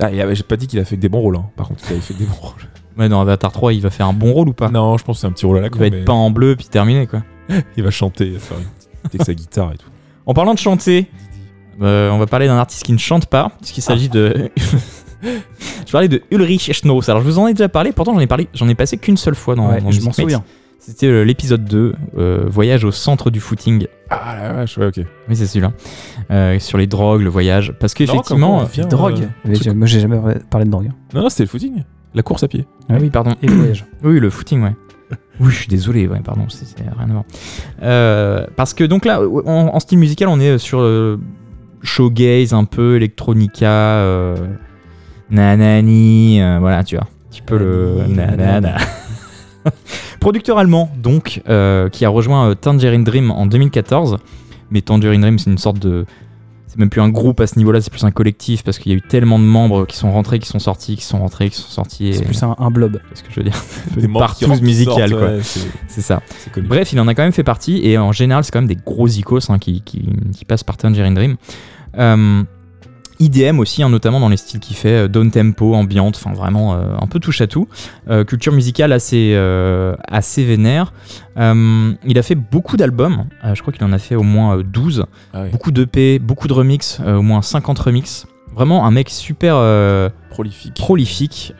Ah, et, ah, j'ai pas dit qu'il a fait que des bons rôles, hein. par contre, il avait fait que des bons rôles. Ouais, dans Avatar 3, il va faire un bon rôle ou pas Non, je pense que c'est un petit rôle à la Il con, va être mais peint en bleu, puis terminé, quoi. il va chanter, faire une petite- avec sa guitare et tout. En parlant de chanter, euh, on va parler d'un artiste qui ne chante pas, puisqu'il s'agit de. je parlais de Ulrich Schnauss. Alors, je vous en ai déjà parlé, pourtant, j'en ai parlé, j'en ai passé qu'une seule fois dans, Ouais, dans je m'en souviens. C'était euh, l'épisode 2, euh, Voyage au centre du footing. Ah la vache, ouais, ok. Oui, c'est celui-là. Euh, sur les drogues, le voyage. Parce qu'effectivement. Drogue. euh, Mais Moi j'ai jamais parlé de drogue. hein. Non, non, c'était le footing. La course à pied. Ah oui, pardon. Et le voyage. Oui, le footing, ouais. Oui, je suis désolé, ouais, pardon, c'est rien à voir. Euh, parce que donc là, en, en style musical, on est sur euh, showgaze un peu, electronica, euh, nanani, euh, voilà, tu vois, un petit peu le nanana. Producteur allemand, donc, qui a rejoint Tangerine Dream en 2014. Mais Tangerine Dream, c'est une sorte de. C'est même plus un groupe à ce niveau-là, c'est plus un collectif parce qu'il y a eu tellement de membres qui sont rentrés, qui sont sortis, qui sont rentrés, qui sont sortis. et- C'est plus un, un blob. c'est ce que je veux dire. Des membres qui partous rentrent, musical, sortent, quoi. ouais, c'est ça. Bref, il en a quand même fait partie et en général, c'est quand même des gros icos hein, qui, qui, qui passent par Tangerine Dream. Euh, IDM aussi, hein, notamment dans les styles qu'il fait, euh, down tempo, ambiante, enfin vraiment euh, un peu touche à tout. Euh, culture musicale assez, euh, assez vénère. Il a fait beaucoup d'albums, je crois qu'il en a fait au moins euh, 12. Ah. Beaucoup d'EP, beaucoup de remix, au moins 50 remix. Vraiment un mec super Prolifique. prolifique,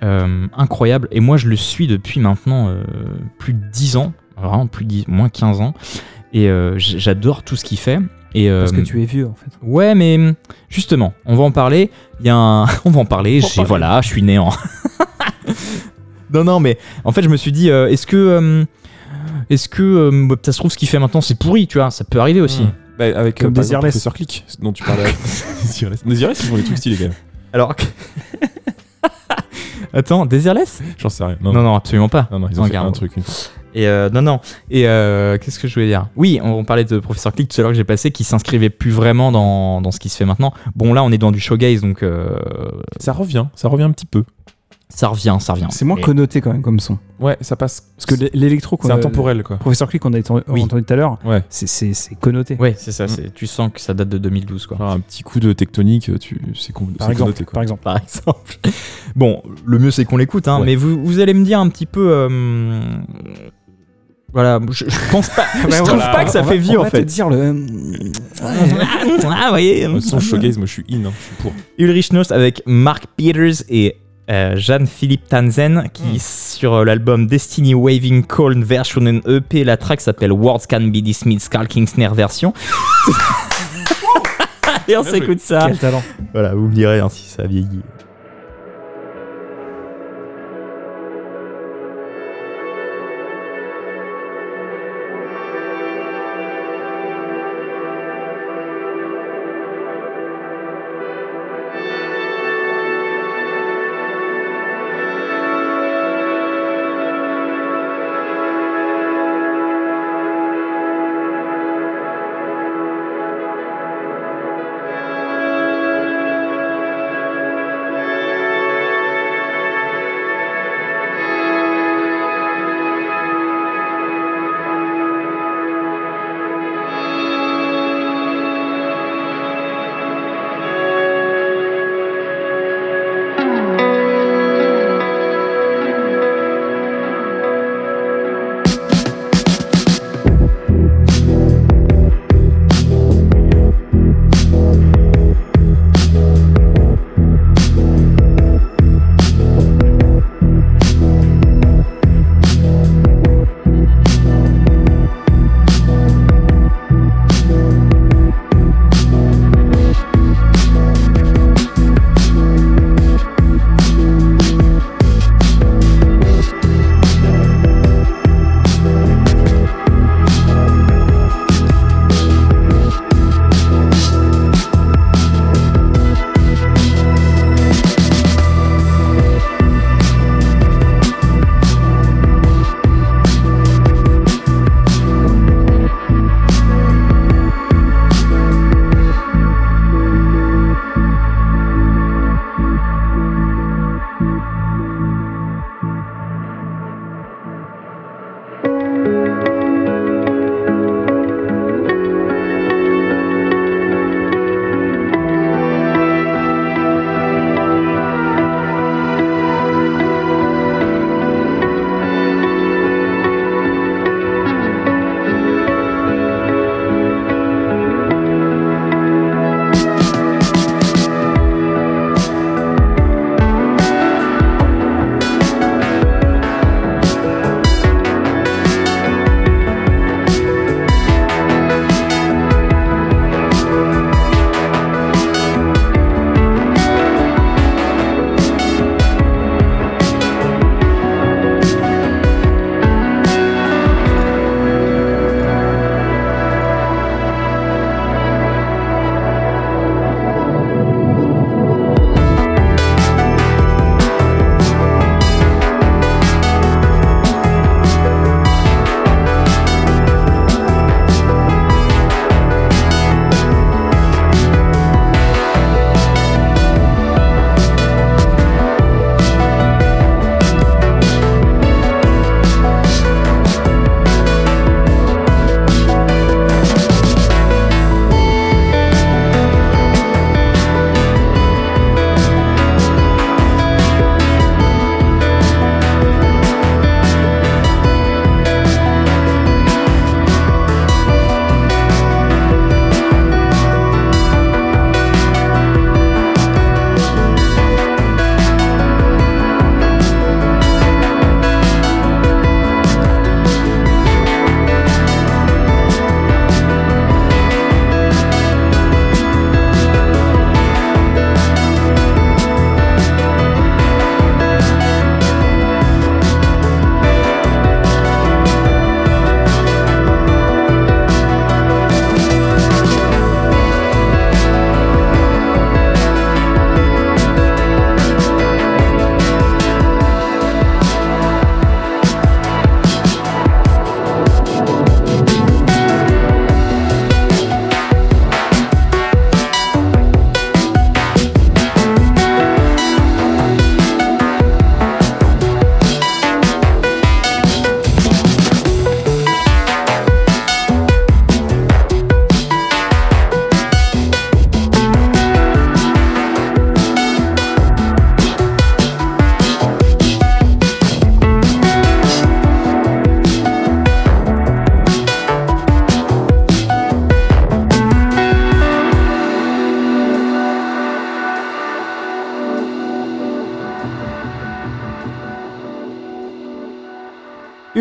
incroyable. Et moi, je le suis depuis maintenant plus de 10 ans, vraiment plus de 10, moins 15 ans. Et j'adore tout ce qu'il fait. Et, euh, Parce que tu es vieux en fait. Ouais, mais justement, on va en parler. Il y a un... On va en parler. j'ai- Voilà, je suis né en. non, non, mais en fait, je me suis dit, euh, est-ce que. euh, est-ce que euh, ça se trouve ce qu'il fait maintenant c'est pourri, tu vois Ça peut arriver aussi. Mmh. Bah, avec Comme euh. Professeur Click, dont tu parlais. Desireless. Ils font des trucs stylés quand même. Alors. Attends, Desireless J'en sais rien. non, non, absolument pas. Non, non, ils ont fait un truc une fois. Et euh, non, non. Et euh, qu'est-ce que je voulais dire? Oui, on, on parlait de Professeur Click tout à l'heure que j'ai passé, qui s'inscrivait plus vraiment dans, dans ce qui se fait maintenant. Bon, là, on est dans du showgaze, donc euh, Ça revient, ça revient un petit peu. ça revient, ça revient. C'est moins connoté quand même comme son. Ouais, ça passe. Parce que l'é- l'électro C'est intemporel quoi. Professeur Click qu'on a Oui. entendu tout à l'heure, Ouais. c'est- connoté. Ouais, c'est ça. c'est- Tu sens que ça date de 2012, quoi. Un petit coup de tectonique, tu... c'est con... Connoté quoi. par exemple. Par exemple. Bon, le mieux c'est qu'on l'écoute, hein, Ouais. mais vous, vous allez me dire un petit peu. Euh, Voilà, je, je pense pas. je trouve voilà. pas que ça On fait va- vieux on en va te fait. dire le. ah, vous voyez. Le son showgaze, moi je suis in, hein, je suis pour. Ulrich Noss avec Mark Peters et euh, Jeanne-Philippe Tanzen qui sur euh, l'album Destiny Waving Cold version EP la track s'appelle Words Can Be Dismissed Carl King Snare version et on s'écoute ça Quel talent. voilà vous me direz hein, si ça vieillit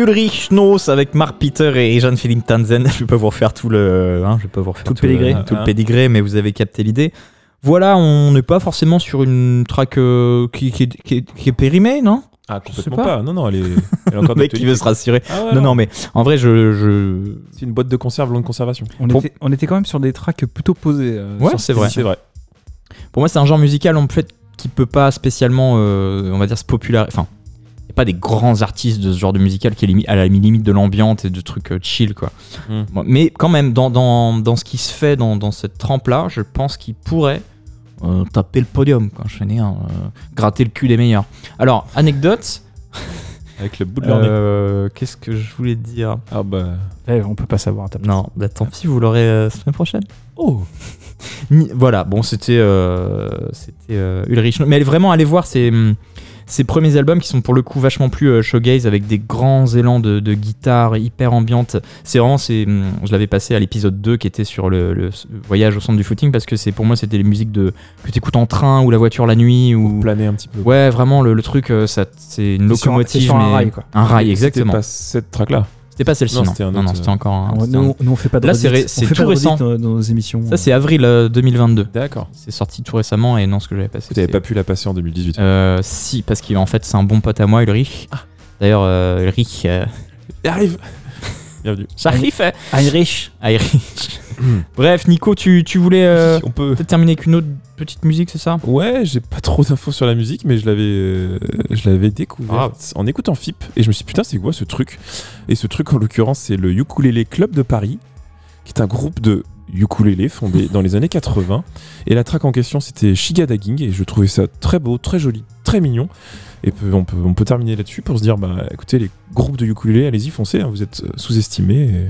Ulrich Schnoss avec Mark Peter et Jean-Philippe Tanzen. Je vais pas vous refaire tout le, hein, je vais pas vous refaire Tout le pédigré. tout le pédigré, mais vous avez capté l'idée. Voilà, on n'est pas forcément sur une track euh, qui, qui est- qui est- qui est périmée, non? Ah, complètement pas. pas. Non, non, elle est, elle est encore Le mec qui veut se rassurer. Ah ouais, Non, non, mais en vrai, je, je... C'est une boîte de conserve longue conservation. On, Pour- était, on était quand même sur des tracks plutôt posés. euh, Ouais, c'est vrai. C'est vrai. Pour moi, c'est un genre musical en fait qui peut pas spécialement, euh, on va dire, se populariser. Enfin, a pas des grands artistes de ce genre de musical qui est à la limite de l'ambiance et de trucs euh, chill, quoi. Mm. Bon, Mais quand même, dans, dans, dans ce qui se fait dans, dans cette trempe-là, je pense qu'il pourrait euh, taper le podium, quoi. Je connais, hein, euh, gratter le cul des meilleurs. Alors, anecdote, Avec le bout de leur nez. euh, qu'est-ce que je voulais dire? Ah bah. Eh, on peut pas savoir. Non, bah tant pis, vous l'aurez euh, semaine prochaine. Oh Voilà, bon, c'était euh, c'était euh, Ulrich. Mais allez vraiment aller voir ces, ces premiers albums qui sont pour le coup vachement plus euh, showgaze avec des grands élans de, de guitare hyper ambiante. C'est vraiment, c'est, hum, je l'avais passé à l'épisode 2 qui était sur le, le voyage au centre du footing parce que c'est pour moi c'était les musiques de, que t'écoutes en train ou la voiture la nuit ou. Planer un petit peu. Ouais, vraiment, le, le truc, euh, ça, c'est une sur un- locomotive. sur un mais- rail, quoi. Un rail, exactement. pas cette track là. C'était pas celle-ci, Non, non. c'était un autre, c'était euh, encore un. C'était un- nous, nous, on fait pas de Là, c'est redite. ré- On c'est fait tout pas de redite récent. dans, dans nos émissions. Ça, c'est avril euh, 2022. D'accord. C'est sorti tout récemment et non, ce que j'avais passé. N'avez c'est- pas pu la passer en 2018. Euh, si, parce qu'en fait, c'est un bon pote à moi, Ulrich. D'ailleurs, euh, Ulrich. euh, Arrive Bienvenue. J'arrive à- Heinrich. à Ulrich. Bref, Nico, tu, tu voulais euh, On peut. peut-être terminer avec une autre petite musique, c'est ça? Ouais, j'ai pas trop d'infos sur la musique, mais je l'avais, euh, je l'avais découvert en écoutant FIP et je me suis dit putain c'est quoi ce truc? Et ce truc en l'occurrence c'est le Ukulele Club de Paris, qui est un groupe de ukulélé fondé dans les années 80. Et la track en question c'était Shigadaging et je trouvais ça très beau, très joli, très mignon. Et on peut, on peut terminer là-dessus pour se dire bah écoutez les groupes de ukulélé allez-y foncez, hein, vous êtes sous-estimés. Et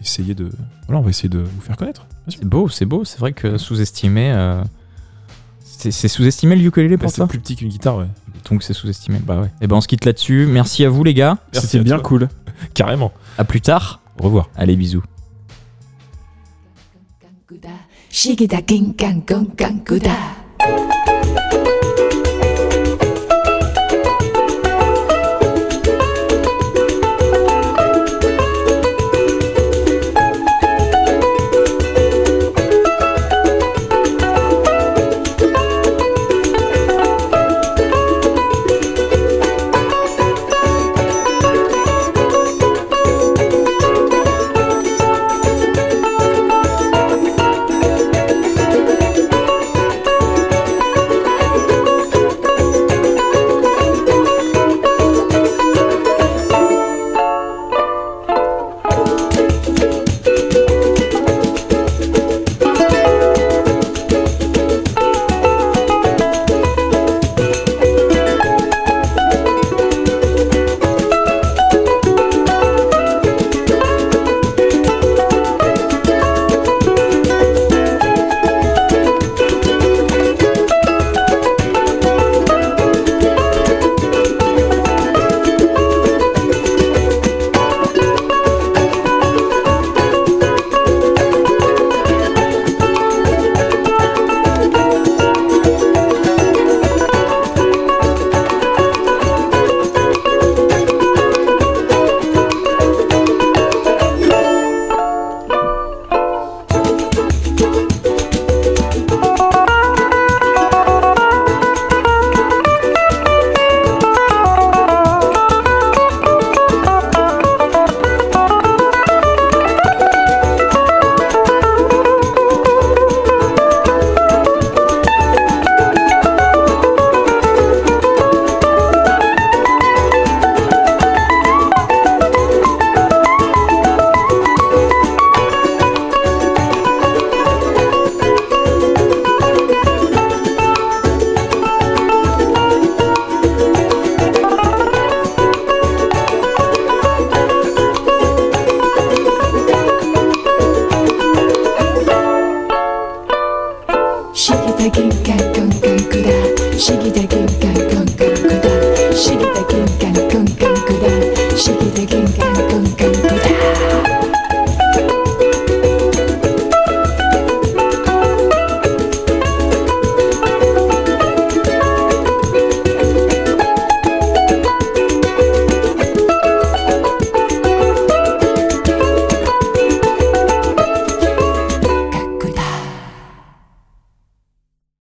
essayez de, voilà on va essayer de vous faire connaître. C'est beau, c'est beau. C'est vrai que sous-estimé. euh, C'est c'est sous-estimé le ukulélé Bah, pour c'est toi plus petit qu'une guitare ouais. Donc c'est sous-estimé. Bah ouais. Et ben on se quitte là-dessus. Merci à vous les gars. C'était bien toi. cool. Carrément. À plus tard. Au revoir. Allez bisous. Shigida